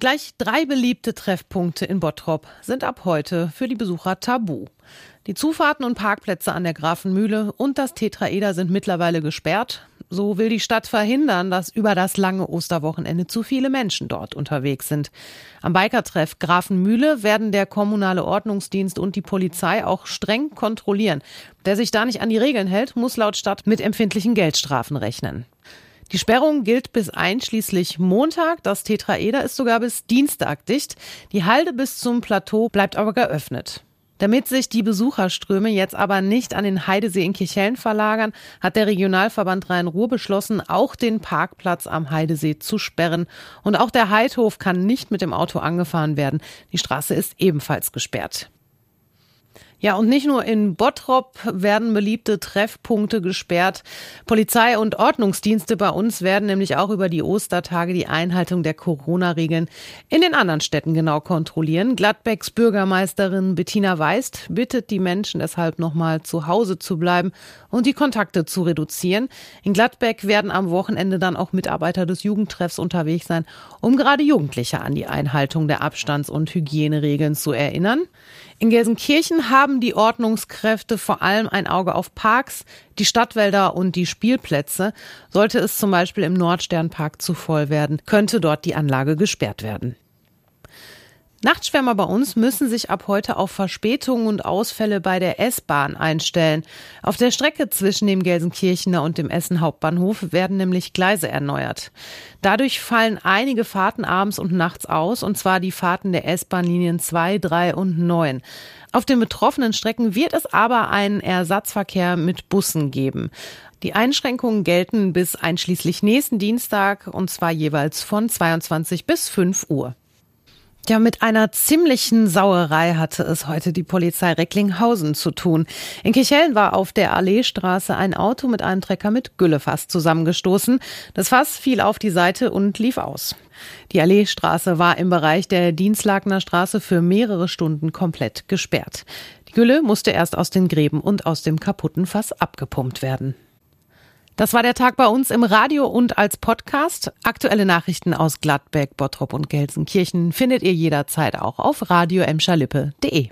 Gleich drei beliebte Treffpunkte in Bottrop sind ab heute für die Besucher tabu. Die Zufahrten und Parkplätze an der Grafenmühle und das Tetraeder sind mittlerweile gesperrt. So will die Stadt verhindern, dass über das lange Osterwochenende zu viele Menschen dort unterwegs sind. Am Bikertreff Grafenmühle werden der kommunale Ordnungsdienst und die Polizei auch streng kontrollieren. Wer sich da nicht an die Regeln hält, muss laut Stadt mit empfindlichen Geldstrafen rechnen. Die Sperrung gilt bis einschließlich Montag. Das Tetraeder ist sogar bis Dienstag dicht. Die Halde bis zum Plateau bleibt aber geöffnet. Damit sich die Besucherströme jetzt aber nicht an den Heidesee in Kirchhellen verlagern, hat der Regionalverband Rhein-Ruhr beschlossen, auch den Parkplatz am Heidesee zu sperren. Und auch der Heidhof kann nicht mit dem Auto angefahren werden. Die Straße ist ebenfalls gesperrt. Ja, und nicht nur in Bottrop werden beliebte Treffpunkte gesperrt. Polizei und Ordnungsdienste bei uns werden nämlich auch über die Ostertage die Einhaltung der Corona-Regeln in den anderen Städten genau kontrollieren. Gladbecks Bürgermeisterin Bettina Weist bittet die Menschen deshalb nochmal zu Hause zu bleiben und die Kontakte zu reduzieren. In Gladbeck werden am Wochenende dann auch Mitarbeiter des Jugendtreffs unterwegs sein, um gerade Jugendliche an die Einhaltung der Abstands- und Hygieneregeln zu erinnern. In Gelsenkirchen haben die Ordnungskräfte vor allem ein Auge auf Parks, die Stadtwälder und die Spielplätze. Sollte es zum Beispiel im Nordsternpark zu voll werden, könnte dort die Anlage gesperrt werden. Nachtschwärmer bei uns müssen sich ab heute auf Verspätungen und Ausfälle bei der S-Bahn einstellen. Auf der Strecke zwischen dem Gelsenkirchener und dem Essen Hauptbahnhof werden nämlich Gleise erneuert. Dadurch fallen einige Fahrten abends und nachts aus, und zwar die Fahrten der S-Bahn-Linien 2, 3 und 9. Auf den betroffenen Strecken wird es aber einen Ersatzverkehr mit Bussen geben. Die Einschränkungen gelten bis einschließlich nächsten Dienstag und zwar jeweils von 22 bis 5 Uhr. Ja, mit einer ziemlichen Sauerei hatte es heute die Polizei Recklinghausen zu tun. In Kirchhellen war auf der Alleestraße ein Auto mit einem Trecker mit Güllefass zusammengestoßen. Das Fass fiel auf die Seite und lief aus. Die Alleestraße war im Bereich der Dienstlagener Straße für mehrere Stunden komplett gesperrt. Die Gülle musste erst aus den Gräben und aus dem kaputten Fass abgepumpt werden. Das war der Tag bei uns im Radio und als Podcast. Aktuelle Nachrichten aus Gladbeck, Bottrop und Gelsenkirchen findet ihr jederzeit auch auf radioemschalippe.de.